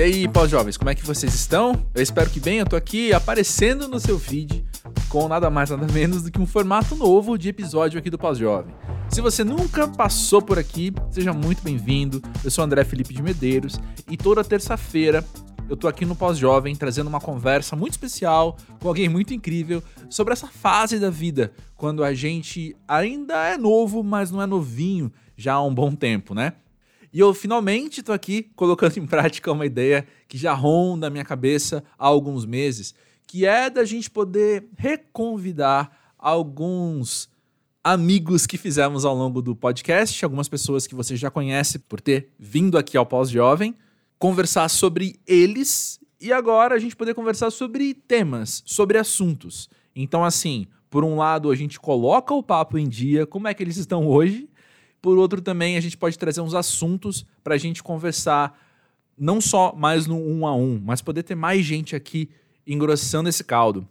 E aí, pós-jovens, como é que vocês estão? Eu espero que bem, eu tô aqui aparecendo no seu feed com nada mais nada menos do que um formato novo de episódio aqui do Pós-Jovem. Se você nunca passou por aqui, seja muito bem-vindo. Eu sou André Felipe de Medeiros e toda terça-feira eu tô aqui no Pós-Jovem trazendo uma conversa muito especial com alguém muito incrível sobre essa fase da vida, quando a gente ainda é novo, mas não é novinho já há um bom tempo, né? E eu finalmente tô aqui colocando em prática uma ideia que já ronda a minha cabeça há alguns meses, que é da gente poder reconvidar alguns amigos que fizemos ao longo do podcast, algumas pessoas que você já conhece por ter vindo aqui ao Pós-Jovem, conversar sobre eles e agora a gente poder conversar sobre temas, sobre assuntos. Então, assim, por um lado, a gente coloca o papo em dia, como é que eles estão hoje, por outro, também a gente pode trazer uns assuntos para a gente conversar, não só mais no um a um, mas poder ter mais gente aqui engrossando esse caldo.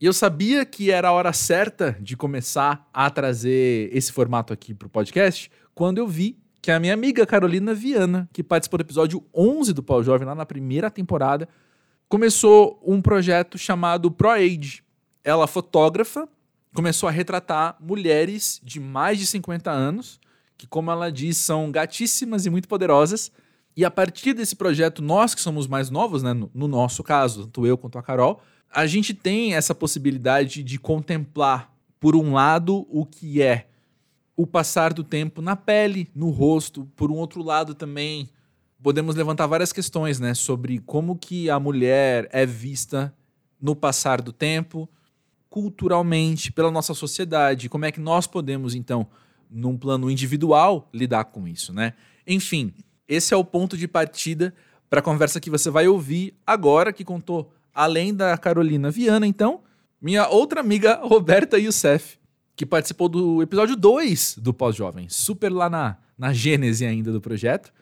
E eu sabia que era a hora certa de começar a trazer esse formato aqui para o podcast quando eu vi que a minha amiga Carolina Viana, que participou do episódio 11 do Pau Jovem, lá na primeira temporada, começou um projeto chamado ProAge. Ela, fotógrafa, começou a retratar mulheres de mais de 50 anos que, como ela diz, são gatíssimas e muito poderosas. E a partir desse projeto, nós que somos mais novos, né, no, no nosso caso, tanto eu quanto a Carol, a gente tem essa possibilidade de contemplar, por um lado, o que é o passar do tempo na pele, no rosto, por um outro lado também podemos levantar várias questões, né, sobre como que a mulher é vista no passar do tempo, culturalmente, pela nossa sociedade, como é que nós podemos então num plano individual, lidar com isso, né? Enfim, esse é o ponto de partida para a conversa que você vai ouvir agora, que contou, além da Carolina Viana, então, minha outra amiga Roberta Youssef, que participou do episódio 2 do Pós-Jovem, super lá na, na gênese ainda do projeto.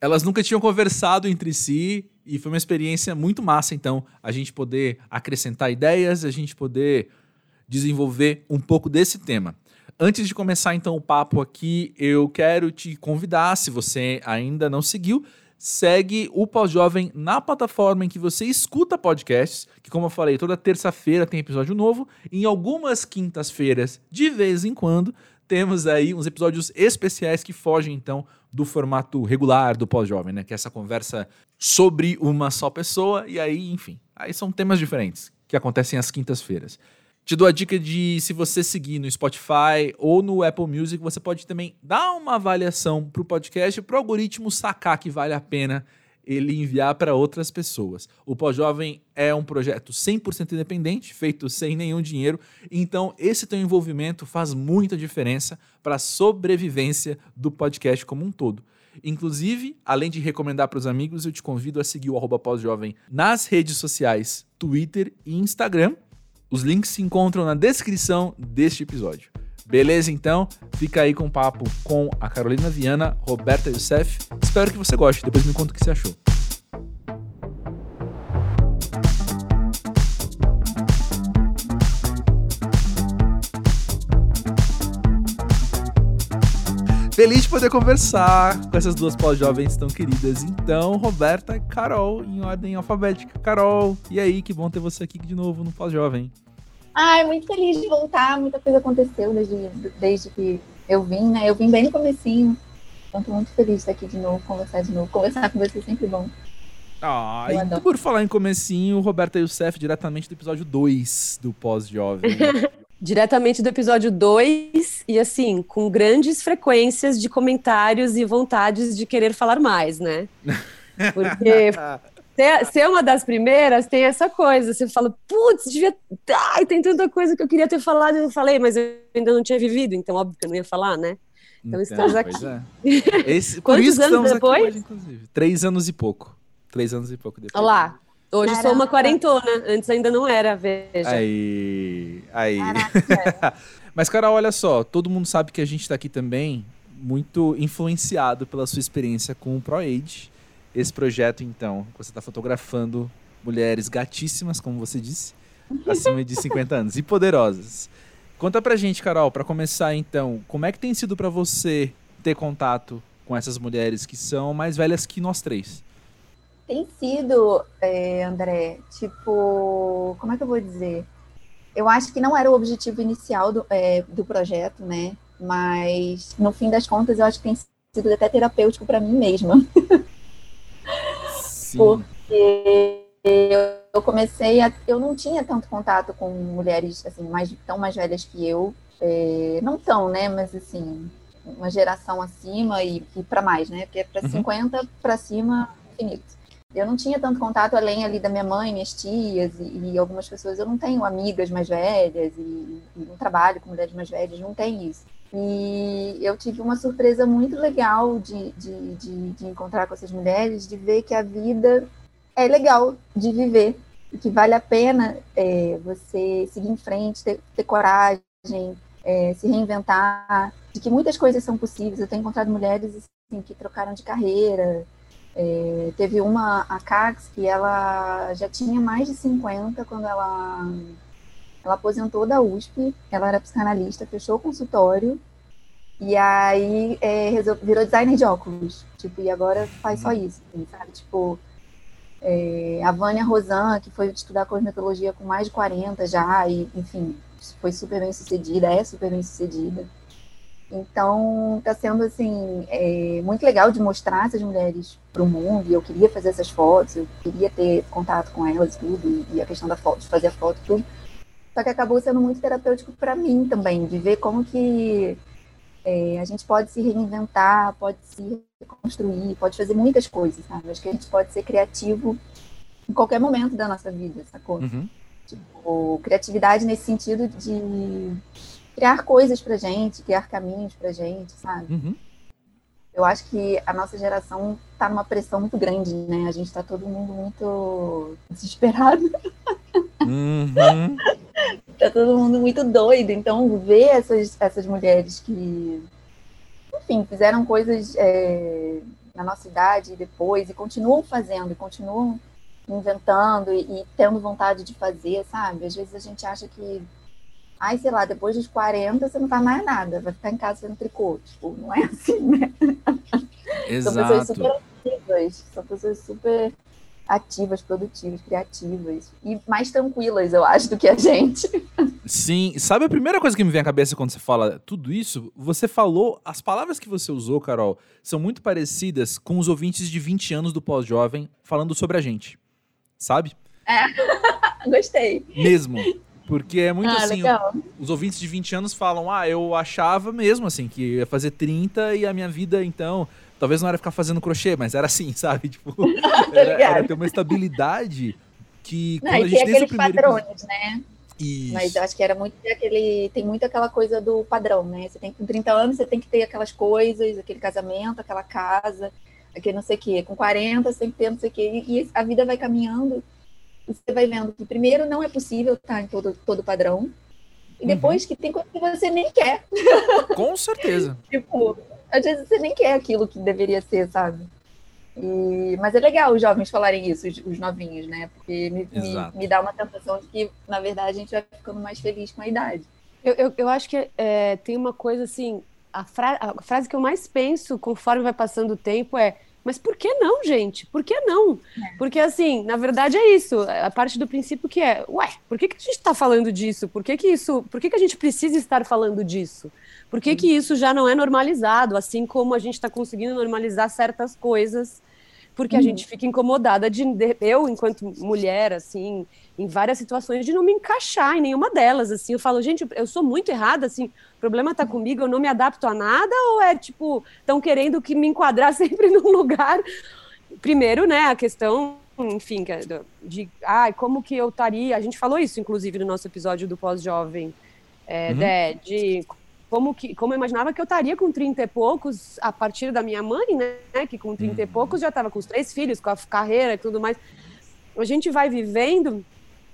Elas nunca tinham conversado entre si e foi uma experiência muito massa, então, a gente poder acrescentar ideias, a gente poder desenvolver um pouco desse tema. Antes de começar então o papo aqui, eu quero te convidar, se você ainda não seguiu, segue o Pós-Jovem na plataforma em que você escuta podcasts, que como eu falei, toda terça-feira tem episódio novo, em algumas quintas-feiras, de vez em quando, temos aí uns episódios especiais que fogem então do formato regular do Pós-Jovem, né? Que é essa conversa sobre uma só pessoa e aí, enfim, aí são temas diferentes que acontecem às quintas-feiras. Te dou a dica de se você seguir no Spotify ou no Apple Music, você pode também dar uma avaliação para o podcast, para o algoritmo sacar que vale a pena ele enviar para outras pessoas. O Pós-Jovem é um projeto 100% independente, feito sem nenhum dinheiro, então esse teu envolvimento faz muita diferença para a sobrevivência do podcast como um todo. Inclusive, além de recomendar para os amigos, eu te convido a seguir o pós-jovem nas redes sociais, Twitter e Instagram os links se encontram na descrição deste episódio. Beleza, então? Fica aí com o papo com a Carolina Viana, Roberta Youssef. Espero que você goste. Depois me conta o que você achou. Feliz de poder conversar com essas duas pós-jovens tão queridas. Então, Roberta e Carol, em ordem alfabética. Carol, e aí, que bom ter você aqui de novo no pós-jovem. Ai, muito feliz de voltar. Muita coisa aconteceu desde, desde que eu vim, né? Eu vim bem no comecinho. Então, tô muito feliz de estar aqui de novo, conversar de novo. Conversar com você é sempre bom. Ah, e por falar em comecinho, Roberta Youssef, diretamente do episódio 2 do Pós-Jovem. diretamente do episódio 2 e assim, com grandes frequências de comentários e vontades de querer falar mais, né? Porque ser, uma das primeiras tem essa coisa, você fala, putz, devia. Ai, tem tanta coisa que eu queria ter falado e não falei, mas eu ainda não tinha vivido, então óbvio que eu não ia falar, né? Então, então estamos aqui. É. Esse, Quantos anos depois? Inclusive. Três anos e pouco. Três anos e pouco depois. Olha lá, Hoje Caraca. sou uma quarentona, antes ainda não era, veja. Aí, aí. Mas, Carol, olha só, todo mundo sabe que a gente está aqui também muito influenciado pela sua experiência com o ProAge. Esse projeto, então, você está fotografando mulheres gatíssimas, como você disse, acima de 50 anos, e poderosas. Conta pra gente, Carol, para começar então, como é que tem sido para você ter contato com essas mulheres que são mais velhas que nós três? Tem sido, é, André, tipo, como é que eu vou dizer? Eu acho que não era o objetivo inicial do, é, do projeto, né? Mas, no fim das contas, eu acho que tem sido até terapêutico para mim mesma. Sim. Porque eu comecei a. Eu não tinha tanto contato com mulheres assim, mais, tão mais velhas que eu. É, não tão, né? Mas assim, uma geração acima e, e para mais, né? Porque é para uhum. 50 para cima, infinito. Eu não tinha tanto contato além ali da minha mãe, minhas tias e, e algumas pessoas. Eu não tenho amigas mais velhas e, e não trabalho com mulheres mais velhas, não tem isso. E eu tive uma surpresa muito legal de, de, de, de encontrar com essas mulheres, de ver que a vida é legal de viver e que vale a pena é, você seguir em frente, ter, ter coragem, é, se reinventar, de que muitas coisas são possíveis. Eu tenho encontrado mulheres assim, que trocaram de carreira. É, teve uma, a Cax, que ela já tinha mais de 50 quando ela ela aposentou da USP, ela era psicanalista, fechou o consultório e aí é, virou designer de óculos. Tipo, e agora faz só isso, assim, sabe? Tipo, é, a Vânia Rosan, que foi estudar cosmetologia com mais de 40 já, e enfim, foi super bem sucedida, é super bem sucedida. Então, está sendo assim é, muito legal de mostrar essas mulheres para o mundo. E eu queria fazer essas fotos, eu queria ter contato com elas, tudo, e, a questão da foto, de fazer a foto, tudo. Só que acabou sendo muito terapêutico para mim também, de ver como que é, a gente pode se reinventar, pode se reconstruir, pode fazer muitas coisas, sabe? Acho que a gente pode ser criativo em qualquer momento da nossa vida, sacou? Uhum. Tipo, criatividade nesse sentido de criar coisas pra gente, criar caminhos pra gente, sabe? Uhum. Eu acho que a nossa geração tá numa pressão muito grande, né? A gente tá todo mundo muito desesperado. Uhum. tá todo mundo muito doido. Então, ver essas, essas mulheres que, enfim, fizeram coisas é, na nossa idade e depois, e continuam fazendo, e continuam inventando e, e, tendo vontade de fazer, sabe? Às vezes a gente acha que, ai, sei lá, depois dos 40 você não faz mais nada, vai ficar em casa fazendo tricô. Tipo, não é assim, né? Exato. São pessoas super ativas, são pessoas super ativas, produtivas, criativas e mais tranquilas, eu acho, do que a gente. Sim, sabe a primeira coisa que me vem à cabeça quando você fala tudo isso? Você falou, as palavras que você usou, Carol, são muito parecidas com os ouvintes de 20 anos do pós-jovem falando sobre a gente. Sabe? É. Gostei. Mesmo. Porque é muito ah, assim, os ouvintes de 20 anos falam: "Ah, eu achava mesmo assim que ia fazer 30 e a minha vida então Talvez não era ficar fazendo crochê, mas era assim, sabe? Tipo, era, era ter uma estabilidade que. Não, e tem aqueles padrões, né? Isso. Mas eu acho que era muito aquele. Tem muito aquela coisa do padrão, né? Você tem com 30 anos, você tem que ter aquelas coisas, aquele casamento, aquela casa, aquele não sei o quê. Com 40, você tem que ter não sei o quê. E a vida vai caminhando. Você vai vendo que primeiro não é possível estar em todo, todo padrão. E uhum. depois uhum. que tem coisa que você nem quer. Com certeza. tipo, às vezes você nem quer aquilo que deveria ser, sabe? E, mas é legal os jovens falarem isso, os, os novinhos, né? Porque me, me, me, dá uma sensação de que, na verdade, a gente vai ficando mais feliz com a idade. Eu, eu, eu acho que é, tem uma coisa assim, a, fra a frase que eu mais penso conforme vai passando o tempo é mas por que não, gente? Por que não? Porque, assim, na verdade é isso. A parte do princípio que é, ué, por que, que a gente está falando disso? Por que, que isso. Por que, que a gente precisa estar falando disso? Por que, que isso já não é normalizado, assim como a gente está conseguindo normalizar certas coisas? Porque a uhum. gente fica incomodada de, de, eu, enquanto mulher, assim, em várias situações, de não me encaixar em nenhuma delas, assim. Eu falo, gente, eu sou muito errada, assim, o problema está comigo, eu não me adapto a nada, ou é, tipo, estão querendo que me enquadrar sempre num lugar? Primeiro, né, a questão enfim, é de ah, como que eu estaria. A gente falou isso, inclusive, no nosso episódio do pós-jovem, é, uhum. de, de como, que, como eu imaginava que eu estaria com 30 e poucos a partir da minha mãe, né? Que com 30 uhum. e poucos já estava com os três filhos, com a carreira e tudo mais. A gente vai vivendo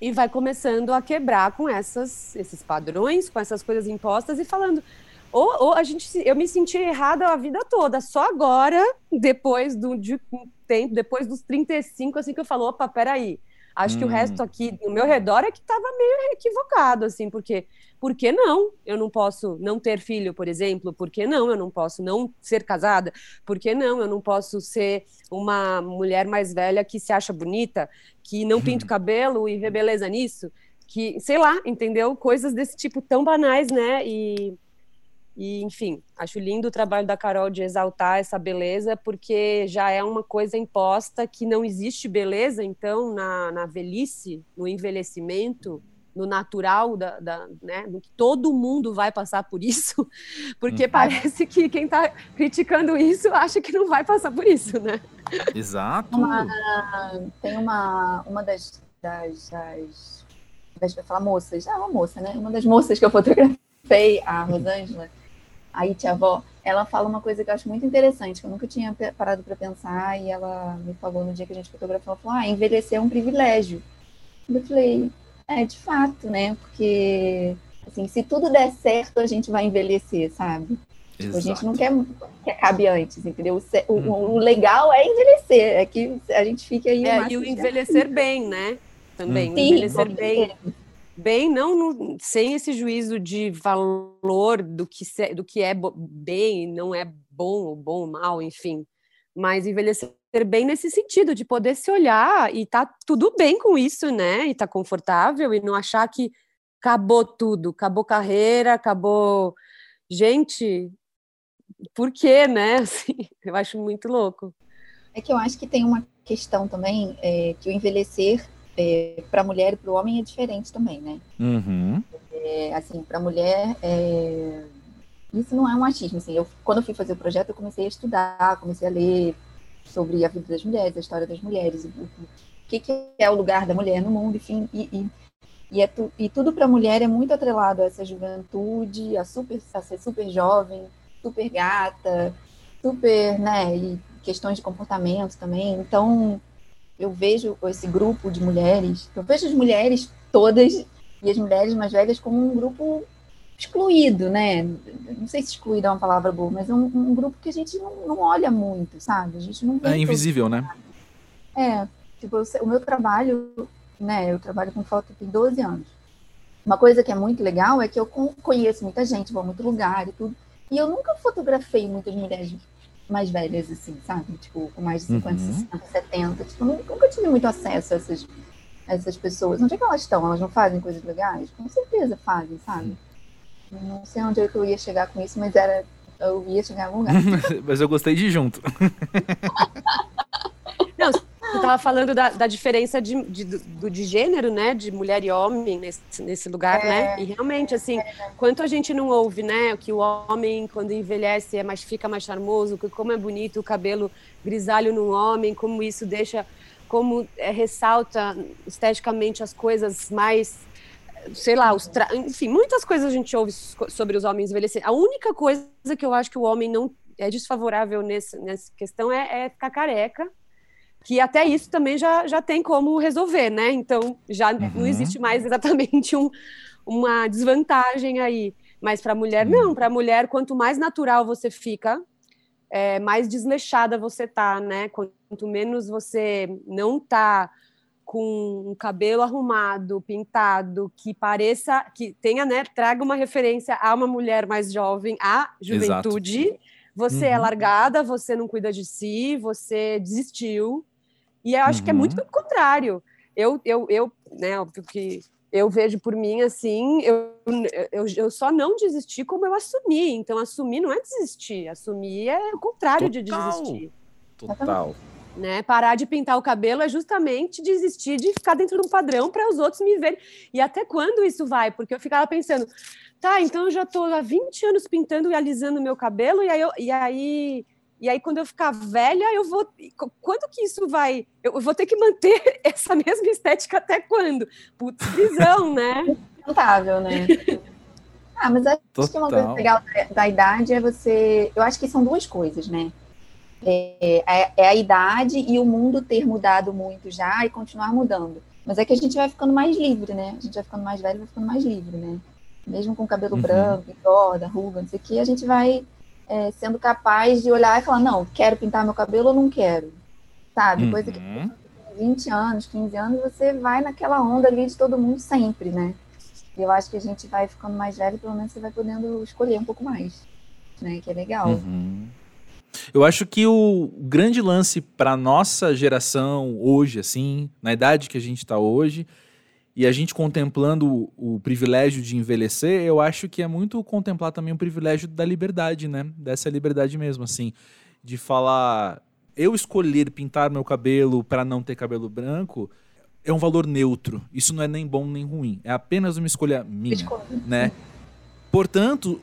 e vai começando a quebrar com essas, esses padrões, com essas coisas impostas e falando. Ou, ou a gente, eu me senti errada a vida toda, só agora, depois do de tempo, depois dos 35, assim que eu falo, opa, peraí, Acho hum. que o resto hum. aqui no meu redor é que estava meio equivocado, assim, porque por que não? Eu não posso não ter filho, por exemplo? Por que não? Eu não posso não ser casada? Por que não? Eu não posso ser uma mulher mais velha que se acha bonita, que não pinta o cabelo e vê beleza nisso? Que, sei lá, entendeu? Coisas desse tipo tão banais, né? E e, enfim, acho lindo o trabalho da Carol de exaltar essa beleza, porque já é uma coisa imposta que não existe beleza, então, na, na velhice, no envelhecimento, no natural, da, da, né, no que todo mundo vai passar por isso, porque uhum. parece que quem está criticando isso acha que não vai passar por isso, né? Exato. Uma, tem uma, uma das, das, das, das, falar moças, ah, uma moça, né? Uma das moças que eu fotografei, a Rosângela, a Itiavó, ela fala uma coisa que eu acho muito interessante, que eu nunca tinha parado para pensar, e ela me falou no dia que a gente fotografou, ela falou, ah, envelhecer é um privilégio. Eu falei, é, de fato, né? Porque, assim, se tudo der certo, a gente vai envelhecer, sabe? Tipo, a gente não quer que acabe antes, entendeu? O, uhum. o, legal é envelhecer, é que a gente fique aí... É, e o envelhecer bem, né? Também, Sim, envelhecer bem bem, não no, sem esse juízo de valor do que, se, do que é bem, não é bom ou bom mal, enfim, mas envelhecer bem nesse sentido, de poder se olhar e tá tudo bem com isso, né? E tá confortável e não achar que acabou tudo, acabou carreira, acabou. Gente, por quê, né? Assim, eu acho muito louco. É que eu acho que tem uma questão também é, que o envelhecer é, para a mulher e para o homem é diferente também, né? Uhum. É, assim, para a mulher, é... isso não é um achismo. Assim, eu, quando eu fui fazer o projeto, eu comecei a estudar, comecei a ler sobre a vida das mulheres, a história das mulheres, o, o que, que é o lugar da mulher no mundo, enfim, e, e, e, é tu, e tudo para a mulher é muito atrelado a essa juventude, a, super, a ser super jovem, super gata, super, né, e questões de comportamento também. Então, eu vejo esse grupo de mulheres, eu vejo as mulheres todas e as mulheres mais velhas como um grupo excluído, né? Não sei se excluído é uma palavra boa, mas é um, um grupo que a gente não, não, olha muito, sabe? A gente não É invisível, né? É, tipo, o meu trabalho, né? Eu trabalho com foto tem 12 anos. Uma coisa que é muito legal é que eu conheço muita gente, vou a muito lugar e tudo. E eu nunca fotografei muitas mulheres mais velhas, assim, sabe? Tipo, com mais de 50, uhum. 60, 70. Tipo, nunca tive muito acesso a essas, a essas pessoas. Onde é que elas estão? Elas não fazem coisas legais? Com certeza fazem, sabe? Não sei onde é que eu ia chegar com isso, mas era. Eu ia chegar em algum lugar. mas eu gostei de junto. Não, você estava falando da, da diferença de, de, do, de gênero, né? De mulher e homem nesse, nesse lugar, né? é, né? E realmente, assim, quanto a gente não ouve, né? Que o homem, quando envelhece, é mais, fica mais charmoso, como é bonito o cabelo grisalho num homem, como isso deixa, como é, ressalta esteticamente as coisas mais sei lá, os tra... enfim, muitas coisas a gente ouve sobre os homens envelhecer. A única coisa que eu acho que o homem não é desfavorável nesse, nessa questão é, é ficar careca que até isso também já, já tem como resolver, né? Então já uhum. não existe mais exatamente um, uma desvantagem aí. Mas para a mulher, uhum. não. Para a mulher, quanto mais natural você fica, é, mais desleixada você tá, né? Quanto menos você não tá com um cabelo arrumado, pintado, que pareça, que tenha, né? Traga uma referência a uma mulher mais jovem, à juventude. Exato. Você é uhum. é largada, você não cuida de si, você desistiu, e eu acho uhum. que é muito uhum. pelo contrário. Eu, eu, eu, né, porque eu vejo por mim assim, eu, eu, eu só não desisti como eu assumi. Então, assumir não é desistir, assumir é o contrário Total. de desistir. Total. Né? Parar de pintar o cabelo é justamente desistir de ficar dentro de um padrão para os outros me verem. E até quando isso vai? Porque eu ficava pensando, tá, então eu já estou há 20 anos pintando e alisando meu cabelo, e aí, eu, e aí e aí, quando eu ficar velha, eu vou. Quando que isso vai. Eu vou ter que manter essa mesma estética até quando? Putz, prisão, né? Sustentável, né? Ah, mas acho Total. que uma coisa legal da, da, idade é você. Eu acho que são duas coisas, né? É, é, é, a idade e o mundo ter mudado muito já e continuar mudando. Mas é que a gente vai ficando mais livre, né? A gente vai ficando mais velho, vai ficando mais livre, né? Mesmo com cabelo uhum. branco, engorda, ruga, não sei o que, a gente vai é, sendo capaz de olhar e falar, não, quero pintar meu cabelo ou não quero, sabe? Uhum. Coisa que uhum. 20 anos, 15 anos, você vai naquela onda ali de todo mundo sempre, né? E eu acho que a gente vai ficando mais velho, pelo menos você vai podendo escolher um pouco mais, né? Que é legal. Uhum. Eu acho que o grande lance para nossa geração hoje, assim, na idade que a gente está hoje, e a gente contemplando o, o, privilégio de envelhecer, eu acho que é muito contemplar também o privilégio da liberdade, né? Dessa liberdade mesmo, assim, de falar, eu escolher pintar meu cabelo para não ter cabelo branco é um valor neutro. Isso não é nem bom nem ruim, é apenas uma escolha minha, Escolha. né? Portanto,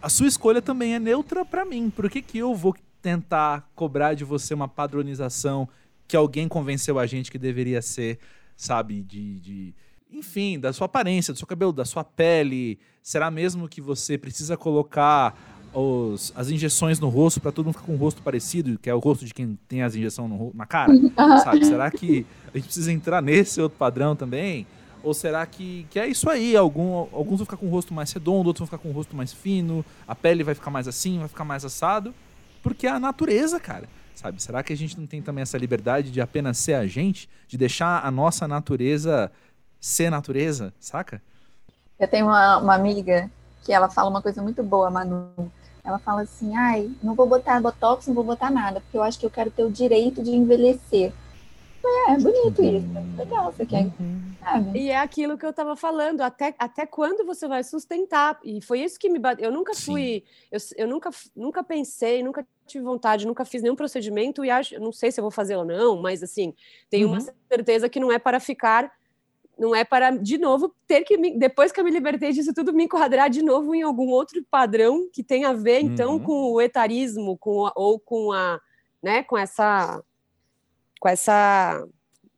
a sua escolha também é neutra para mim. Por que, que eu vou tentar cobrar de você uma padronização que alguém convenceu a gente que deveria ser, sabe, de, de enfim, da sua aparência, do seu cabelo, da sua pele? Será mesmo que você precisa colocar os, as injeções no rosto para todo mundo ficar com um rosto parecido, que é o rosto de quem tem as injeções no, na cara? sabe? Será que a gente precisa entrar nesse outro padrão também? Ou será que, que é isso aí? Algum, alguns vão ficar com o rosto mais redondo, outros vão ficar com o rosto mais fino, a pele vai ficar mais assim, vai ficar mais assado. Porque é a natureza, cara. Sabe? Será que a gente não tem também essa liberdade de apenas ser a gente? De deixar a nossa natureza ser natureza, saca? Eu tenho uma, uma amiga que ela fala uma coisa muito boa, Manu. Ela fala assim: ai, não vou botar botox, não vou botar nada, porque eu acho que eu quero ter o direito de envelhecer. É, é bonito uhum. isso. Legal, você quer. Uhum. Sabe? E é aquilo que eu estava falando, até, até quando você vai sustentar? E foi isso que me bateu. Eu nunca fui, eu, eu nunca, nunca pensei, nunca tive vontade, nunca fiz nenhum procedimento e acho, não sei se eu vou fazer ou não, mas assim, tenho uhum. uma certeza que não é para ficar não é para, de novo, ter que, me, depois que eu me libertei disso tudo, me enquadrar de novo em algum outro padrão que tem a ver, então, uhum. com o etarismo, com a, ou com a, né, com essa com essa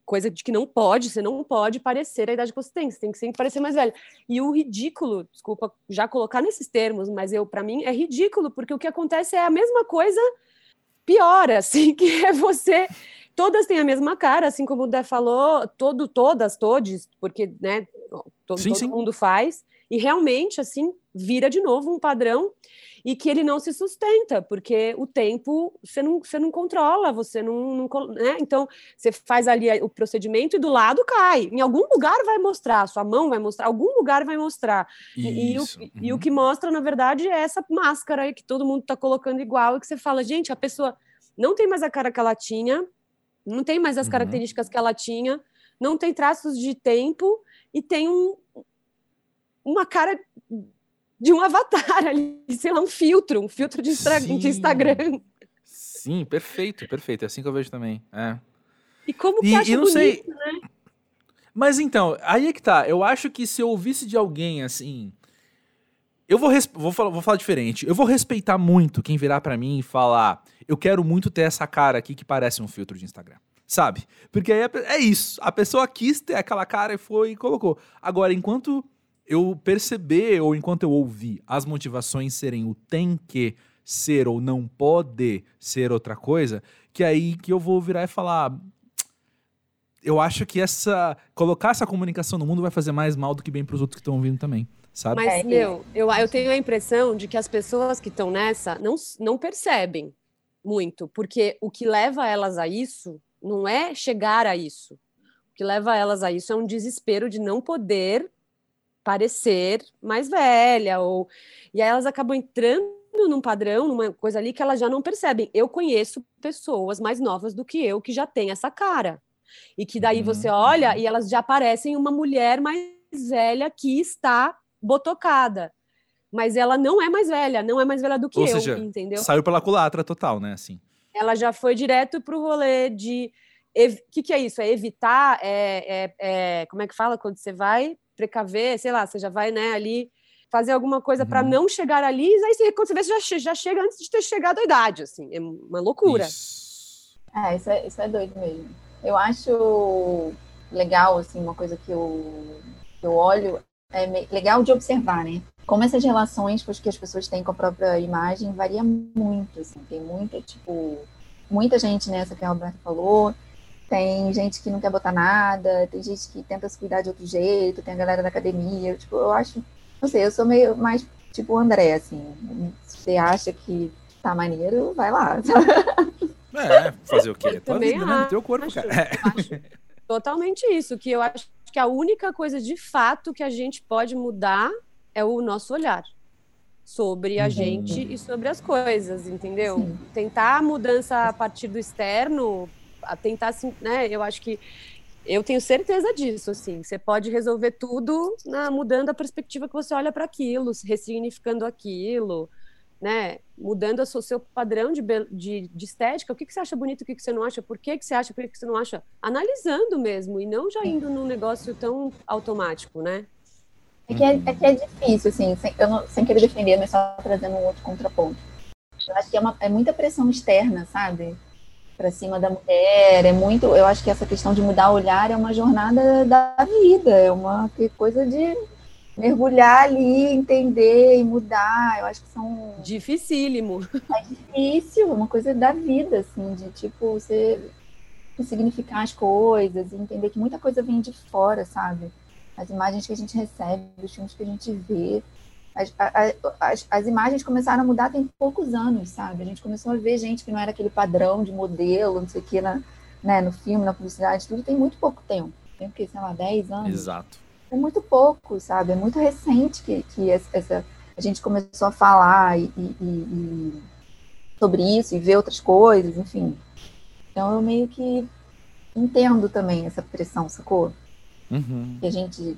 coisa de que não pode, você não pode parecer a idade que você tem, você tem que sempre parecer mais velho. E o ridículo, desculpa já colocar nesses termos, mas eu para mim é ridículo, porque o que acontece é a mesma coisa pior, assim, que é você todas têm a mesma cara, assim como o Dé falou, todo todas, todes, porque, né, todo, sim, todo sim. mundo faz, e realmente assim vira de novo um padrão e que ele não se sustenta, porque o tempo você não, você não controla, você não. não né? Então, você faz ali o procedimento e do lado cai. Em algum lugar vai mostrar, sua mão vai mostrar, algum lugar vai mostrar. E, e, o, uhum. e, o, que mostra, na verdade, é essa máscara aí que todo mundo está colocando igual, e que você fala, gente, a pessoa não tem mais a cara que ela tinha, não tem mais as uhum. características que ela tinha, não tem traços de tempo e tem um, uma cara de um avatar ali, sei lá, um filtro, um filtro de, de Instagram. Sim, perfeito, perfeito. É assim que eu vejo também. É. E como que e, acha não bonito, sei... né? Mas então, aí é que tá. Eu acho que se eu ouvisse de alguém assim. Eu vou, vou, falar, vou falar diferente. Eu vou respeitar muito quem virar para mim e falar: eu quero muito ter essa cara aqui que parece um filtro de Instagram. Sabe? Porque aí é, é isso. A pessoa quis ter aquela cara e foi e colocou. Agora, enquanto eu perceber, ou enquanto eu ouvir as motivações serem o tem que ser ou não pode ser outra coisa, que é aí que eu vou virar e falar. Eu acho que essa. Colocar essa comunicação no mundo vai fazer mais mal do que bem para os outros que estão ouvindo também. Sabe? Mas, meu, eu, eu tenho a impressão de que as pessoas que estão nessa não, não percebem muito, porque o que leva elas a isso não é chegar a isso. O que leva elas a isso é um desespero de não poder parecer mais velha, ou e aí elas acabam entrando num padrão, numa coisa ali que elas já não percebem. Eu conheço pessoas mais novas do que eu que já têm essa cara. E que daí uhum. você olha uhum. e elas já parecem uma mulher mais velha que está botocada. Mas ela não é mais velha, não é mais velha do que Ou eu, seja, entendeu? Saiu pela culatra total, né, assim. Ela já foi direto pro rolê de o que, que é isso? É evitar? É, é, é, como é que fala quando você vai precaver, sei lá, você já vai, né, ali fazer alguma coisa uhum. para não chegar ali, aí você, quando você vê, você já, já chega antes de ter chegado à idade, assim, é uma loucura. Isso. É, isso é, isso é doido mesmo. Eu acho legal, assim, uma coisa que eu, que eu olho, é legal de observar, né? Como essas relações que as pessoas têm com a própria imagem varia muito, assim, tem muita, tipo, muita gente nessa que a Roberta falou, tem gente que não quer botar nada, tem gente que tenta se cuidar de outro jeito, tem a galera da academia. Tipo, eu acho, não sei, eu sou meio mais tipo o André, assim. Se você acha que tá maneiro, vai lá. É, fazer o quê? Tua Também vida, né? No teu corpo, acho, cara. acho totalmente isso, que eu acho que a única coisa de fato que a gente pode mudar é o nosso olhar sobre a Uhum. gente e sobre as coisas, entendeu? Sim. Tentar a mudança a partir do externo, a tentar, assim, né? Eu acho que eu tenho certeza disso, assim. Você pode resolver tudo na, mudando a perspectiva que você olha para aquilo, ressignificando aquilo, né? Mudando o seu, padrão de, de, de estética. O que, que você acha bonito, o que, que você não acha, por que, que você acha, por que, que você não acha. Analisando mesmo, e não já indo num negócio tão automático, né? É que é, é que é difícil, assim, sem, eu não- sem querer defender, mas só trazendo um outro contraponto. Eu acho que é, uma, é muita pressão externa, sabe? Pra cima da mulher, é muito. Eu acho que essa questão de mudar o olhar é uma jornada da vida, é uma coisa de mergulhar ali, entender e mudar. Eu acho que são Dificílimo. difícil, é uma coisa da vida, assim, de tipo, você significar as coisas e entender que muita coisa vem de fora, sabe? As imagens que a gente recebe, os filmes que a gente vê. As, as, as imagens começaram a mudar tem poucos anos, sabe? A gente começou a ver gente que não era aquele padrão de modelo, não sei o que, na, né, no filme, na publicidade, tudo tem muito pouco tempo. Tem o quê? Sei lá, 10 anos? Exato. é muito pouco, sabe? É muito recente que, que essa, a gente começou a falar e, e- e- sobre isso e ver outras coisas, enfim. Então eu meio que entendo também essa pressão, sacou? Uhum. Que a gente,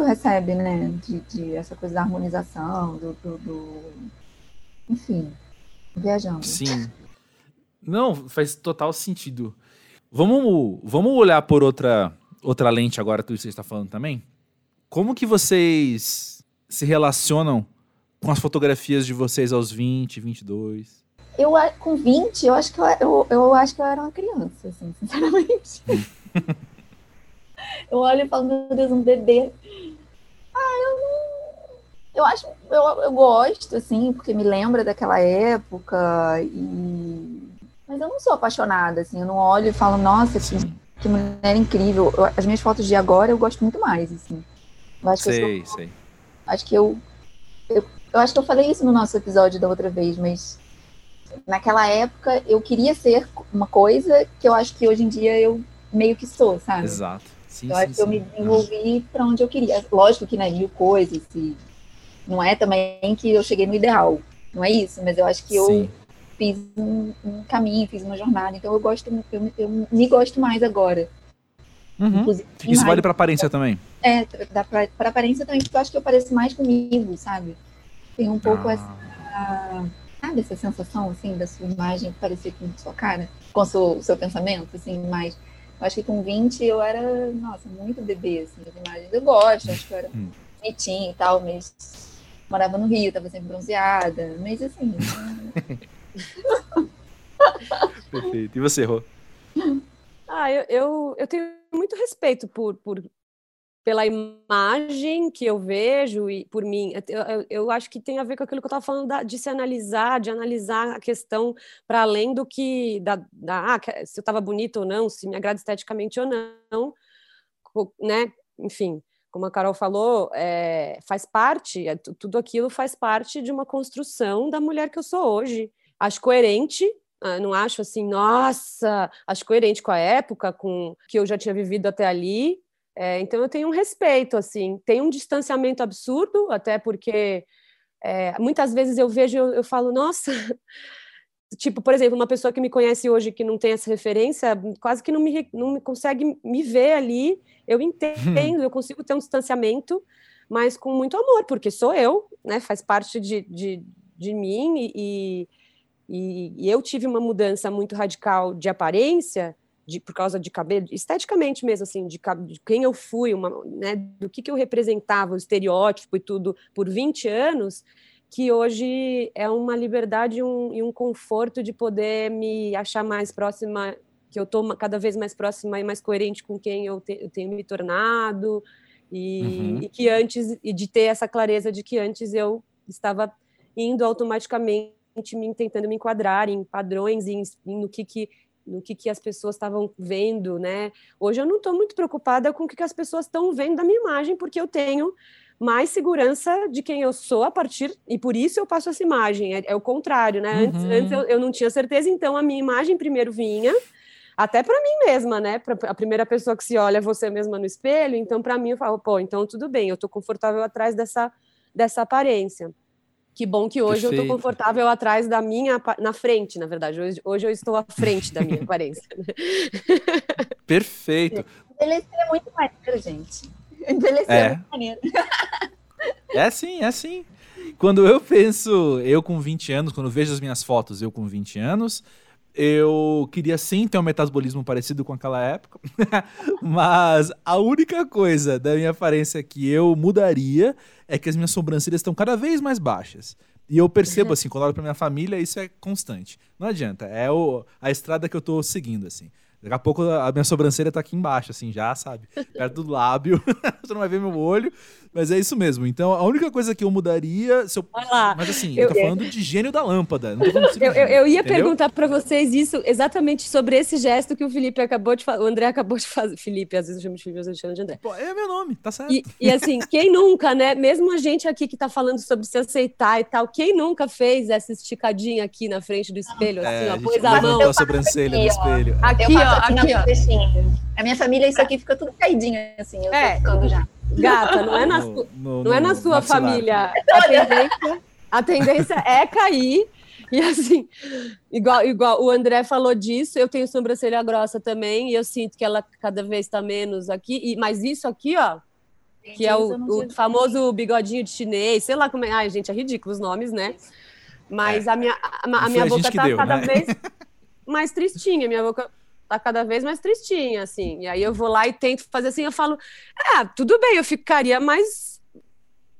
mundo recebe, né? De, de essa coisa da harmonização, do, do- do- enfim, viajando. Sim. Não, faz total sentido. Vamos, vamos olhar por outra, outra lente agora, tudo que você está falando também? Como que vocês se relacionam com as fotografias de vocês aos 20, 22? Eu, com 20, eu acho que eu, eu, eu acho que eu era uma criança, assim, sinceramente. eu olho e falo, meu Deus, um bebê. Ah, eu não. Eu acho, eu, eu gosto, assim, porque me lembra daquela época e. Mas eu não sou apaixonada, assim, eu não olho e falo, nossa, que, que mulher incrível. Eu- as minhas fotos de agora eu gosto muito mais, assim. Eu acho que eu sou sei, sei. Acho que eu, eu. Eu acho que eu falei isso no nosso episódio da outra vez, mas naquela época eu queria ser uma coisa que eu acho que hoje em dia eu meio que sou, sabe? Exato. Sim, Eu sim, acho que eu me desenvolvi para onde eu queria. Lógico que né, mil coisas, e não é também que eu cheguei no ideal, não é isso, mas eu acho que eu fiz um, um caminho, fiz uma jornada, então eu gosto, eu, eu me gosto mais agora. Uhum. Inclusive, Isso mais- vale pra aparência também. é, pra aparência também, porque eu acho que eu pareço mais comigo, sabe? Tem um pouco Ah, essa, sabe, essa sensação, assim, da sua imagem parecer com sua cara, com o seu, seu pensamento, assim, eu acho que com 20 eu era, nossa, muito bebê, assim, das imagens. Eu gosto, acho que eu era Hum. bonitinha e tal, mas morava no Rio, tava sempre bronzeada, mas assim, Perfeito. E você, Rô? Ah, eu, eu, eu tenho muito respeito por, por, pela imagem que eu vejo e por mim. Eu, eu, eu acho que tem a ver com aquilo que eu estava falando da- de se analisar, de analisar a questão para além do que da, da ah, se eu estava bonita ou não, se me agrada esteticamente ou não, né? Enfim, como a Carol falou, é, faz parte, é, tu- tudo aquilo faz parte de uma construção da mulher que eu sou hoje. Acho coerente ah, não acho assim, nossa, acho coerente com a época, com que eu já tinha vivido até ali. É, então eu tenho um respeito, assim, tem um distanciamento absurdo, até porque é, muitas vezes eu vejo, eu, eu falo, nossa, tipo, por exemplo, uma pessoa que me conhece hoje que não tem essa referência, quase que não me, não me consegue me ver ali. Eu entendo, eu consigo ter um distanciamento, mas com muito amor, porque sou eu, né? Faz parte de, de, de mim e, e, e eu tive uma mudança muito radical de aparência, de, por causa de cabelo, esteticamente mesmo, assim, de, de quem eu fui, uma, né, do que, que eu representava, o estereótipo e tudo, por 20 anos, que hoje é uma liberdade e um, e um conforto de poder me achar mais próxima, que eu estou cada vez mais próxima e mais coerente com quem eu, te- eu tenho me tornado, e, Uhum. e que antes, e de ter essa clareza de que antes eu estava indo automaticamente me tentando me enquadrar em padrões, em, em no que, que no que, que as pessoas estavam vendo, né? Hoje eu não estou muito preocupada com o que, que as pessoas estão vendo da minha imagem, porque eu tenho mais segurança de quem eu sou a partir. E por isso eu passo essa imagem. É, é o contrário, né? Uhum. Antes, antes eu, eu, não tinha certeza, então a minha imagem primeiro vinha, até para mim mesma, né? Pra, a primeira pessoa que se olha é você mesma no espelho. Então, para mim, eu falo, pô, então tudo bem, eu tô confortável atrás dessa, dessa aparência. Que bom que hoje Perfeito. eu tô confortável atrás da minha, na frente, na verdade. Hoje, hoje eu estou à frente da minha aparência. Perfeito. Envelhecer é muito maneiro, gente. Envelhecer é, é muito maneiro. É sim, é sim. Quando eu penso, eu com 20 anos, quando vejo as minhas fotos, eu com 20 anos, eu queria sim ter um metabolismo parecido com aquela época, mas a única coisa da minha aparência que eu mudaria é que as minhas sobrancelhas estão cada vez mais baixas. E eu percebo, assim, quando eu olho pra minha família, isso é constante. Não adianta, é o, a estrada que eu tô seguindo, assim. Daqui a pouco a minha sobrancelha tá aqui embaixo, assim, já, sabe? Perto do lábio. Você não vai ver meu olho. Mas é isso mesmo. Então, a única coisa que eu mudaria. Se eu... Mas assim, eu, eu tô falando de gênio da lâmpada. Não tô falando de eu, eu, eu ia entendeu? perguntar para vocês isso exatamente sobre esse gesto que o Felipe acabou de fazer. O André acabou de fazer. Felipe, às vezes eu chamo de Felipe, às vezes eu chamo de André. Pô, é meu nome, tá certo. E, e assim, quem nunca, né? Mesmo a gente aqui que tá falando sobre se aceitar e tal, quem nunca fez essa esticadinha aqui na frente do espelho, assim, é, ó, pôs a mão. a sobrancelha no espelho. Aqui, ó, aqui, ó. A minha família, isso aqui fica tudo caidinho, assim, eu é. tô ficando já. Gata, não é na, no, no, não é na sua família. A tendência, a tendência é cair. E assim, igual, igual o André falou disso, eu tenho sobrancelha grossa também, e eu sinto que ela cada vez está menos aqui. E, mas isso aqui, ó, que é o, o famoso bigodinho de chinês, sei lá como é. Ai, gente, é ridículo os nomes, né? Mas é. a minha, a, a minha boca tá deu, cada né? vez mais tristinha. Minha boca tá cada vez mais tristinha, assim. E aí eu vou lá e tento fazer assim, eu falo, ah, tudo bem, eu ficaria mais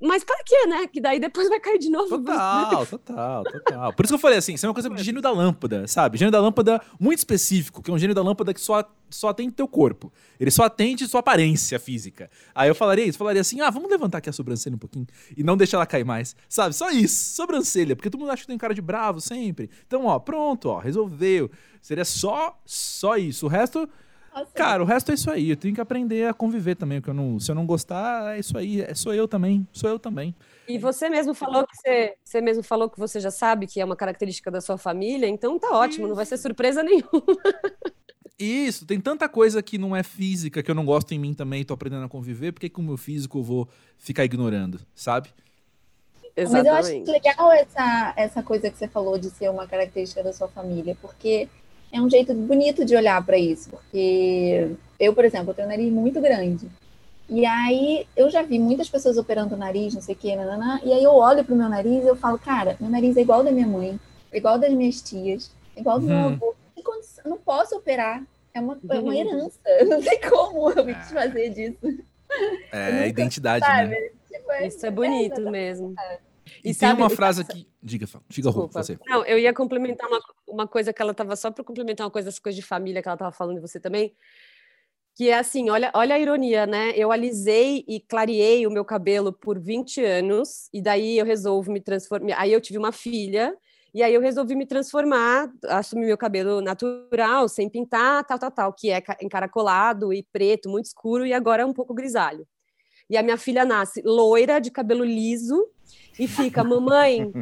mas para quê, né? Que daí depois vai cair de novo. Total, total, total. Por isso que eu falei assim, isso é uma coisa de gênio da lâmpada, sabe? Gênio da lâmpada muito específico, que é um gênio da lâmpada que só, só atende teu corpo. Ele só atende sua aparência física. Aí eu falaria isso, falaria assim, ah, vamos levantar aqui a sobrancelha um pouquinho e não deixar ela cair mais. Sabe? Só isso, sobrancelha, porque todo mundo acha que tem cara de bravo sempre. Então, ó, pronto, ó, resolveu. Seria só, só isso. O resto nossa. Cara, o resto é isso aí. Eu tenho que aprender a conviver também. eu não, se eu não gostar, é isso aí. É, sou eu também. Sou eu também. E você mesmo falou que você, você mesmo falou que você já sabe que é uma característica da sua família, então tá ótimo, não vai ser surpresa nenhuma. Isso, tem tanta coisa que não é física que eu não gosto em mim também, tô aprendendo a conviver, por que com o meu físico eu vou ficar ignorando, sabe? Exatamente. Mas eu acho legal essa, essa coisa que você falou de ser uma característica da sua família, porque é um jeito bonito de olhar para isso, porque eu, por exemplo, eu tenho um nariz muito grande. E aí eu já vi muitas pessoas operando o nariz, não sei o que, nanana, e aí eu olho pro meu nariz e eu falo, cara, meu nariz é igual da minha mãe, igual das minhas tias, igual do uhum. meu avô. Eu não posso operar. É uma, é uma uhum. herança. Não sei como eu me desfazer disso. É, identidade, sabe? né? Tipo, é Isso é bonito é, mesmo. E, e tem uma frase aqui. Diga, diga, Rô, você. Não, eu ia complementar uma, uma coisa que ela estava só para complementar uma coisa, essa coisa de família que ela estava falando de você também. Que é assim, olha, olha a ironia, né? Eu alisei e clareei o meu cabelo por 20 anos, e daí eu resolvo me transformar. Aí eu tive uma filha, e aí eu resolvi me transformar, assumir meu cabelo natural, sem pintar, tal, tal, tal, que é encaracolado e preto, muito escuro, e agora é um pouco grisalho. E a minha filha nasce loira, de cabelo liso, e fica, mamãe,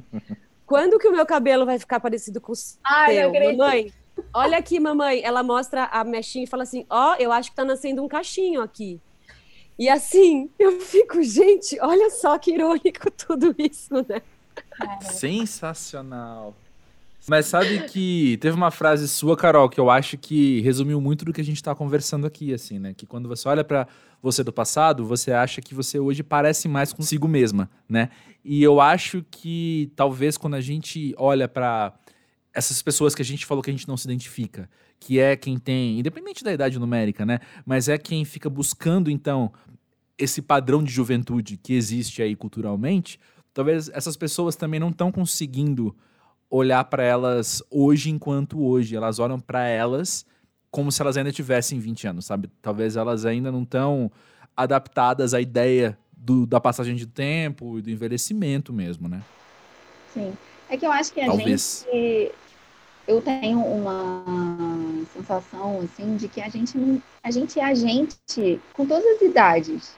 quando que o meu cabelo vai ficar parecido com o seu? Ai, mamãe, olha aqui, mamãe. Ela mostra a mechinha e fala assim: Ó, oh, eu acho que tá nascendo um cachinho aqui. E assim, eu fico, gente, olha só que irônico tudo isso, né? Sensacional. Mas sabe que teve uma frase sua, Carol, que eu acho que resumiu muito do que a gente está conversando aqui, assim, né? Que quando você olha para você do passado, você acha que você hoje parece mais consigo mesma, né? E eu acho que talvez quando a gente olha para essas pessoas que a gente falou que a gente não se identifica, que é quem tem, independente da idade numérica, né? Mas é quem fica buscando então esse padrão de juventude que existe aí culturalmente, talvez essas pessoas também não estão conseguindo olhar para elas hoje enquanto hoje. Elas olham para elas como se elas ainda tivessem 20 anos, sabe? Talvez elas ainda não estão adaptadas à ideia do, da passagem de tempo e do envelhecimento mesmo, né? Sim. É que eu acho que a Talvez. gente. Eu tenho uma sensação, assim, de que a gente não. A gente é a gente com todas as idades.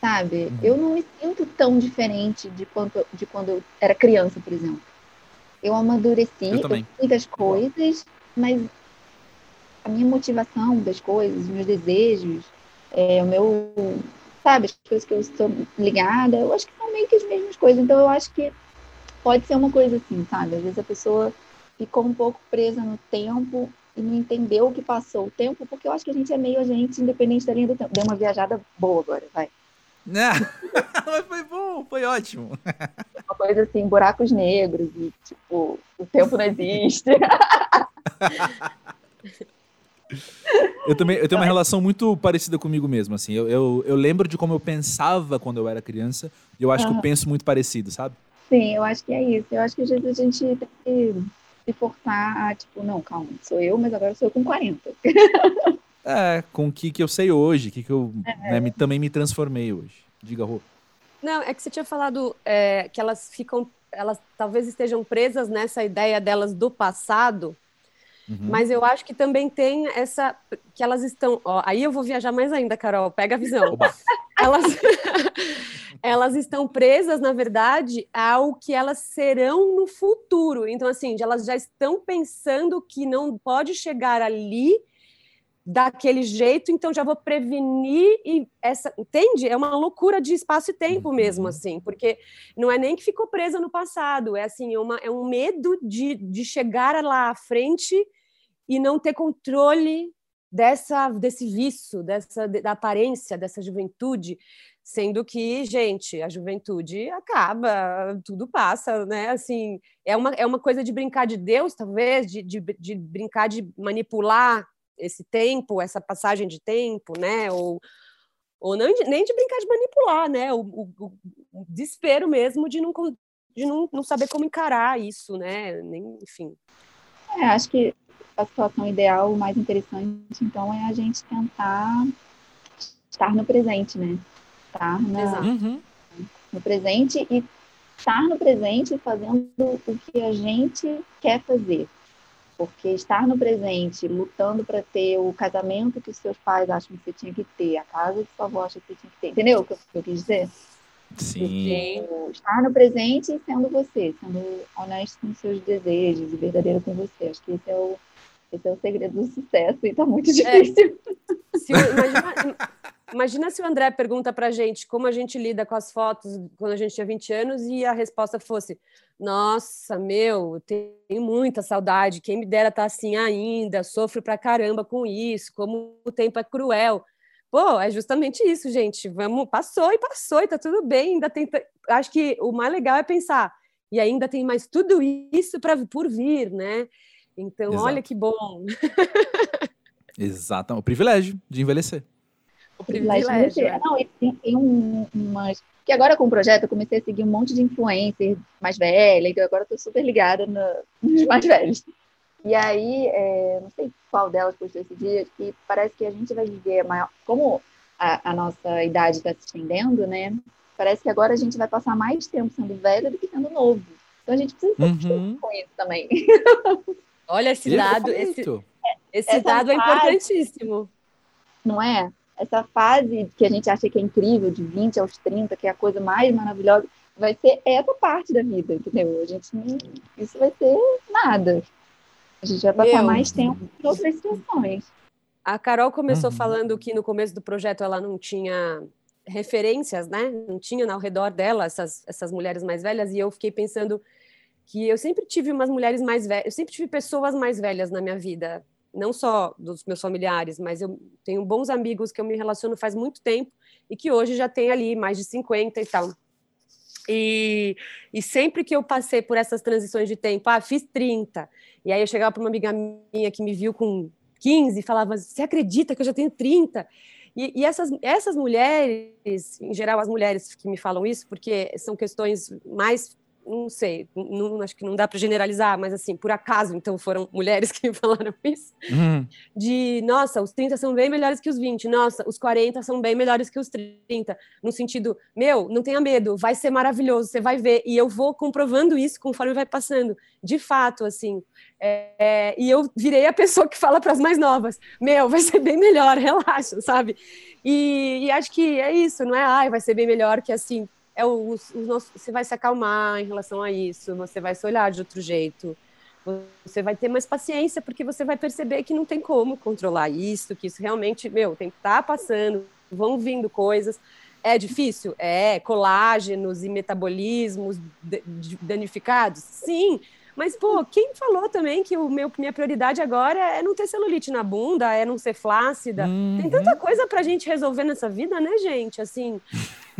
sabe? Uhum. Eu não me sinto tão diferente de quando, de quando eu era criança, por exemplo. Eu amadureci eu eu muitas coisas, mas a minha motivação das coisas, os meus desejos, é, o meu, sabe, as coisas que eu estou ligada, eu acho que são meio que as mesmas coisas. Então eu acho que pode ser uma coisa assim, sabe? Às vezes a pessoa ficou um pouco presa no tempo e não entendeu o que passou o tempo, porque eu acho que a gente é meio a gente, independente da linha do tempo. Deu uma viajada boa agora, vai. Não, mas foi bom, foi ótimo. Uma coisa assim, buracos negros e, tipo, o tempo não existe. Eu também eu tenho uma relação muito parecida comigo mesmo, assim. Eu, eu, eu lembro de como eu pensava quando eu era criança e eu acho uhum. que eu penso muito parecido, sabe? Sim, eu acho que é isso. Eu acho que às vezes a gente tem que se forçar a, tipo, não, calma, sou eu, mas agora sou eu com 40. É, com o que, que eu sei hoje, o que, que eu é. né, me, também me transformei hoje. Diga, Rô. Não, é que você tinha falado é, que elas ficam, elas talvez estejam presas nessa ideia delas do passado, uhum. mas eu acho que também tem essa, que elas estão, ó, aí eu vou viajar mais ainda, Carol, pega a visão. elas, elas estão presas, na verdade, ao que elas serão no futuro. Então, assim, elas já estão pensando que não pode chegar ali daquele jeito, então já vou prevenir e essa, entende? É uma loucura de espaço e tempo mesmo, uhum. assim, porque não é nem que ficou presa no passado, é assim, é, uma, é um medo de, de chegar lá à frente e não ter controle dessa desse vício, dessa da aparência dessa juventude, sendo que, gente, a juventude acaba, tudo passa, né? Assim, é uma, é uma coisa de brincar de Deus, talvez, de, de, de brincar de manipular esse tempo, essa passagem de tempo, né? Ou, ou não, nem de brincar de manipular, né? O, o, o desespero mesmo de não, de não, não saber como encarar isso, né? Nem, enfim. É, acho que a situação ideal, o mais interessante, então, é a gente tentar estar no presente, né? Estar na, uhum. no presente e estar no presente fazendo o que a gente quer fazer, porque estar no presente, lutando para ter o casamento que os seus pais acham que você tinha que ter, a casa que sua avó acha que você tinha que ter. Entendeu o que eu, eu quis dizer? Sim. Porque estar no presente e sendo você, sendo honesto com seus desejos e verdadeiro com você. Acho que esse é o, esse é o segredo do sucesso e está muito é. difícil. É. Se, imagina, imagina, se o André pergunta para a gente como a gente lida com as fotos quando a gente tinha 20 anos e a resposta fosse: nossa, meu, tenho muita saudade. Quem me dera tá assim ainda, sofro pra caramba com isso, como o tempo é cruel. Pô, é justamente isso, gente. Vamos, passou e passou e tá tudo bem. Ainda tem, acho que o mais legal é pensar e ainda tem mais tudo isso para por vir, né? Então, Exato. olha que bom. Exato, o privilégio de envelhecer. O privilégio. Não, e tem, tem um, umas que agora com o projeto eu comecei a seguir um monte de influencer mais velha, então agora eu tô super ligada no, nos mais velhos. E aí, é, não sei qual delas postou esse dia, que parece que a gente vai viver maior. Como a, a nossa idade está se estendendo, né? Parece que agora a gente vai passar mais tempo sendo velho do que sendo novo. Então a gente precisa uhum. com isso também. Olha, esse dado, esse, esse dado é importantíssimo. Não é? Essa fase que a gente acha que é incrível, de 20 aos 30, que é a coisa mais maravilhosa, vai ser essa parte da vida, entendeu? A gente não, isso vai ser nada. A gente vai passar Meu. mais tempo em outras situações. A Carol começou uhum. falando que no começo do projeto ela não tinha referências, né? Não tinha ao redor dela essas, essas mulheres mais velhas, e eu fiquei pensando que eu sempre tive umas mulheres mais velhas, eu sempre tive pessoas mais velhas na minha vida, não só dos meus familiares, mas eu tenho bons amigos que eu me relaciono faz muito tempo e que hoje já tem ali mais de 50 e tal. E, e sempre que eu passei por essas transições de tempo, ah, fiz 30, e aí eu chegava para uma amiga minha que me viu com 15 e falava, você acredita que eu já tenho 30? E, e, essas, essas mulheres, em geral as mulheres que me falam isso, porque são questões mais não sei, não, acho que não dá para generalizar, mas assim, por acaso, então foram mulheres que falaram isso, uhum. de, nossa, os 30 são bem melhores que os 20, nossa, os 40 são bem melhores que os 30, no sentido, meu, não tenha medo, vai ser maravilhoso, você vai ver, e eu vou comprovando isso conforme vai passando, de fato, assim, é, é, e eu virei a pessoa que fala para as mais novas, meu, vai ser bem melhor, relaxa, sabe? E, e acho que é isso, não é, ai, vai ser bem melhor que assim, é o, o nosso, você vai se acalmar em relação a isso, você vai se olhar de outro jeito, você vai ter mais paciência, porque você vai perceber que não tem como controlar isso, que isso realmente, meu, tem que estar tá passando, vão vindo coisas. É difícil? É. Colágenos e metabolismos danificados? Sim. Mas, pô, quem falou também que o meu, minha prioridade agora é não ter celulite na bunda, é não ser flácida? Uhum. Tem tanta coisa pra gente resolver nessa vida, né, gente? Assim,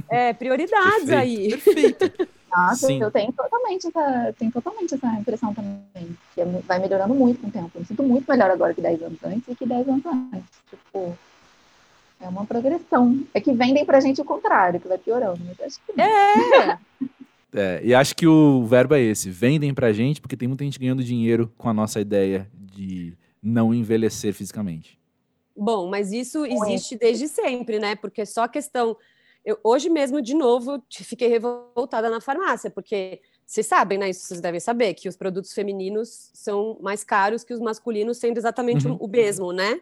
é, prioridades Perfeito. aí. Perfeito. Nossa, Sim. eu tenho totalmente, essa, tenho totalmente essa impressão também, que é vai melhorando muito com o tempo. Eu me sinto muito melhor agora que 10 anos antes e que 10 anos antes. Tipo, é uma progressão. É que vendem pra gente o contrário, que vai piorando, mas acho que não. É! É, e acho que o verbo é esse: vendem pra gente, porque tem muita gente ganhando dinheiro com a nossa ideia de não envelhecer fisicamente. Bom, mas isso existe desde sempre, né? Porque só a questão. Eu, hoje mesmo, de novo, fiquei revoltada na farmácia, porque vocês sabem, né? Isso vocês devem saber, que os produtos femininos são mais caros que os masculinos, sendo exatamente uhum. o mesmo, né?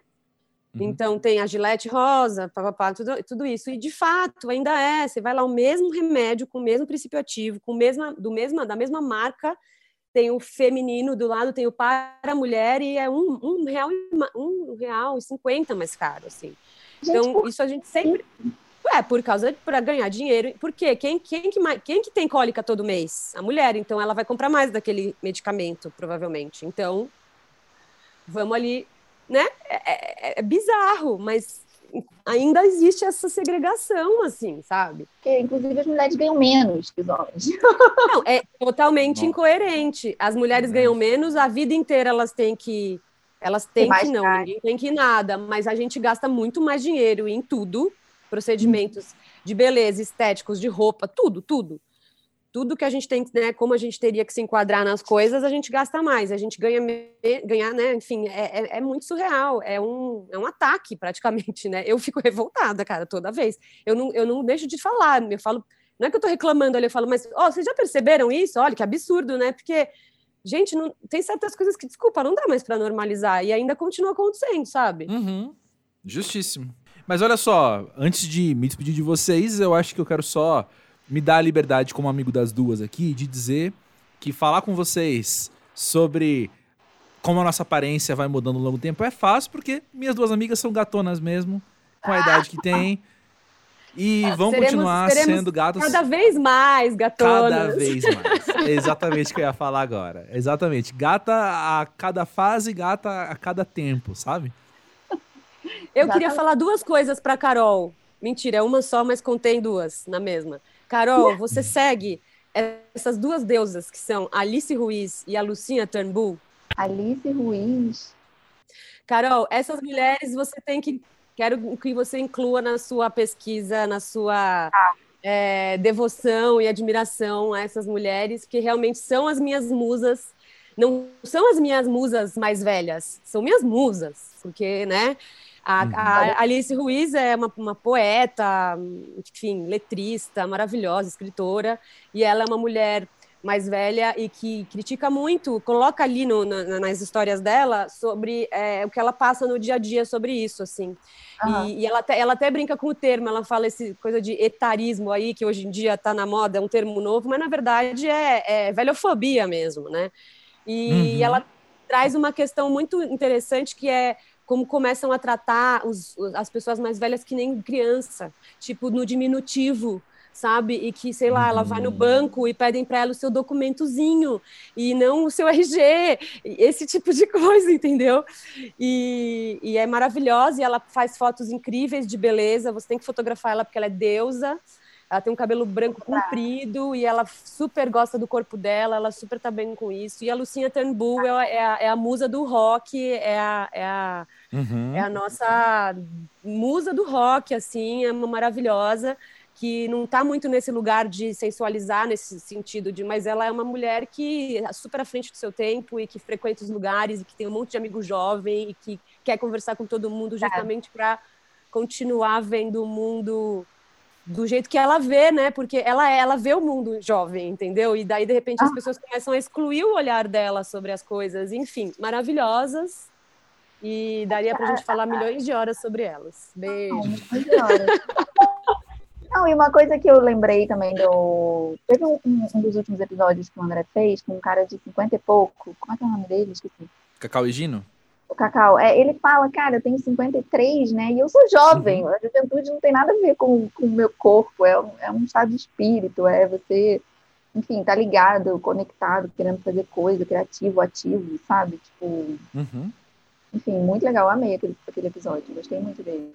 Uhum. Então tem a Gillette rosa, papapá, tudo, tudo isso. E de fato ainda é. Você vai lá o mesmo remédio com o mesmo princípio ativo, com mesma, do mesma, da mesma marca. Tem o feminino do lado, tem o para a mulher e é um, um real um real e cinquenta mais caro, assim. Gente, então isso a gente sempre é por causa para ganhar dinheiro. Por quê? Quem, quem, que, quem que tem cólica todo mês? A mulher. Então ela vai comprar mais daquele medicamento, provavelmente. Então vamos ali né? É, é, é, bizarro, mas ainda existe essa segregação, assim, sabe? Porque, inclusive, as mulheres ganham menos que os homens. Não, é totalmente incoerente. As mulheres ganham menos, a vida inteira elas têm que. Elas têm que não, caro. ninguém tem que nada, mas a gente gasta muito mais dinheiro em tudo, procedimentos de beleza, estéticos, de roupa, tudo, tudo tudo que a gente tem, né, como a gente teria que se enquadrar nas coisas, a gente gasta mais, a gente ganha, ganhar, né, enfim, é, é, é, muito surreal, é um, é um ataque praticamente, né, eu fico revoltada, cara, toda vez, eu não, eu não deixo de falar, eu falo, não é que eu tô reclamando ali, eu falo, mas, ó, oh, vocês já perceberam isso? Olha, que absurdo, né, porque, gente, não, tem certas coisas que, desculpa, não dá mais para normalizar, e ainda continua acontecendo, sabe? Uhum. Justíssimo. Mas olha só, antes de me despedir de vocês, eu acho que eu quero só me dá a liberdade, como amigo das duas aqui, de dizer que falar com vocês sobre como a nossa aparência vai mudando ao longo do tempo é fácil, porque minhas duas amigas são gatonas mesmo, com a idade que têm. E vão seremos, continuar seremos sendo gatos. Cada vez mais gatonas. Cada vez mais. É exatamente o que eu ia falar agora. Exatamente. Gata a cada fase, gata a cada tempo, sabe? Eu queria falar duas coisas para Carol. Mentira, é uma só, mas contém duas na mesma. Carol, você segue essas duas deusas que são Alice Ruiz e a Lucinha Turnbull? Alice Ruiz. Carol, essas mulheres você tem que. Quero que você inclua na sua pesquisa, na sua ah. é, devoção e admiração a essas mulheres, que realmente são as minhas musas. Não são as minhas musas mais velhas, são minhas musas, porque, né? A, uhum. a Alice Ruiz é uma, uma, poeta, enfim, letrista, maravilhosa, escritora, e ela é uma mulher mais velha e que critica muito, coloca ali no, na, nas histórias dela sobre é, o que ela passa no dia a dia sobre isso, assim. Uhum. E, e, ela, até, ela até brinca com o termo, ela fala esse coisa de etarismo aí, que hoje em dia está na moda, é um termo novo, mas na verdade é, é velhofobia mesmo, né? E, uhum. e ela traz uma questão muito interessante que é como começam a tratar os, as pessoas mais velhas que nem criança, tipo no diminutivo, sabe? E que, sei lá, ela vai no uhum. banco e pedem para ela o seu documentozinho e não o seu RG, esse tipo de coisa, entendeu? E, e é maravilhosa e ela faz fotos incríveis de beleza, você tem que fotografar ela porque ela é deusa. Ela tem um cabelo branco comprido e ela super gosta do corpo dela, ela super tá bem com isso. E a Lucinha Turnbull é, é, a, é a musa do rock, é a, é a, uhum. é a nossa musa do rock, assim, é uma maravilhosa que não está muito nesse lugar de sensualizar nesse sentido de, mas ela é uma mulher que é super à frente do seu tempo e que frequenta os lugares e que tem um monte de amigo jovem e que quer conversar com todo mundo é. justamente para continuar vendo o mundo do jeito que ela vê, né? Porque ela ela vê o mundo jovem, entendeu? E daí de repente as ah. pessoas começam a excluir o olhar dela sobre as coisas, enfim, maravilhosas. E daria para a gente falar milhões de horas sobre elas. Beijo. Milhões de horas. Não, e uma coisa que eu lembrei também do. Teve um, um, dos últimos episódios que o André fez com um cara de 50 e pouco. Como é que é o nome dele? Esqueci. Cacau e Gino? Cacau. É, ele fala, cara, eu tenho 53, né? E eu sou jovem. Uhum. A juventude não tem nada a ver com, com o meu corpo. É, é um estado de espírito. É você, enfim, tá ligado, conectado, querendo fazer coisa, criativo, ativo, sabe? Tipo. Uhum. Enfim, muito legal. Amei aquele, aquele episódio. Gostei muito dele.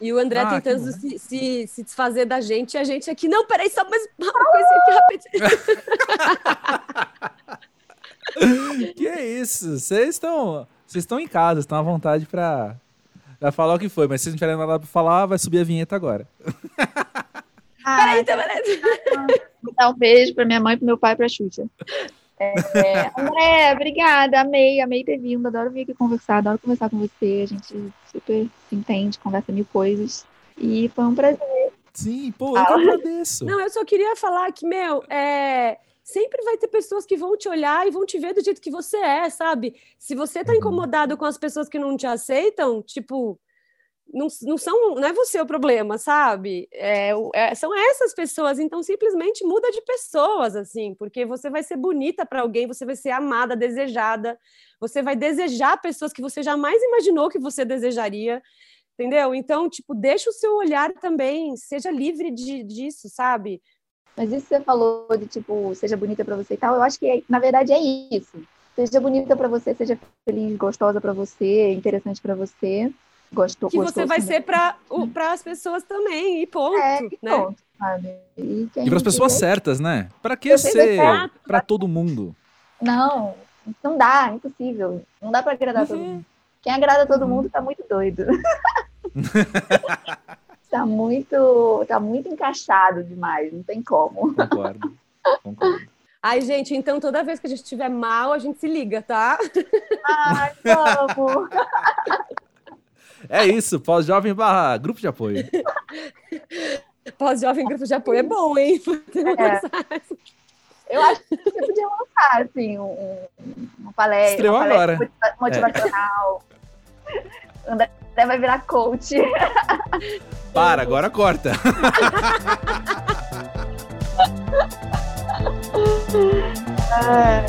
E o André ah, tentando se, se, se, desfazer da gente, e a gente aqui, não, peraí, só mais uma coisa aqui rapidinho. que é isso? Vocês estão. Vocês estão em casa, estão à vontade para falar o que foi, mas se vocês não tiverem nada para falar, vai subir a vinheta agora. Ah, peraí, então, beleza. Dar um beijo para minha mãe, para meu pai e para a Xuxa. É, André, obrigada, amei, amei ter vindo, adoro vir aqui conversar, adoro conversar com você, a gente super se entende, conversa mil coisas, e foi um prazer. Sim, pô, eu que agradeço. Não, eu só queria falar que, meu, é, sempre vai ter pessoas que vão te olhar e vão te ver do jeito que você é, sabe? Se você tá uhum. incomodado com as pessoas que não te aceitam, tipo, não, não, são, não é você o problema, sabe? É, é, são essas pessoas, então simplesmente muda de pessoas, assim, porque você vai ser bonita para alguém, você vai ser amada, desejada, você vai desejar pessoas que você jamais imaginou que você desejaria, entendeu? Então, tipo, deixa o seu olhar também, seja livre de, disso, sabe? Mas isso que você falou de, tipo, seja bonita para você e tal, eu acho que, na verdade, é isso. Seja bonita para você, seja feliz, gostosa para você, interessante para você Gostou, que você vai ser para as pessoas também, e ponto. É, e né? ponto, sabe? E, e para as pessoas certas, né? Para que ser para todo mundo? Não, não dá, é impossível. Não dá para agradar uhum. todo mundo. Quem agrada todo uhum. mundo tá muito doido. tá muito, tá muito encaixado demais, não tem como. Concordo. Concordo. Ai, gente, então toda vez que a gente estiver mal, a gente se liga, tá? Ai, vamos! É isso, pós-jovem barra grupo de apoio. Pós-jovem grupo de apoio é bom, hein? É. Eu acho que você podia lançar, assim, um, uma palestra, Estreou uma palestra agora. motivacional. É. André vai virar coach. Para, agora corta. é.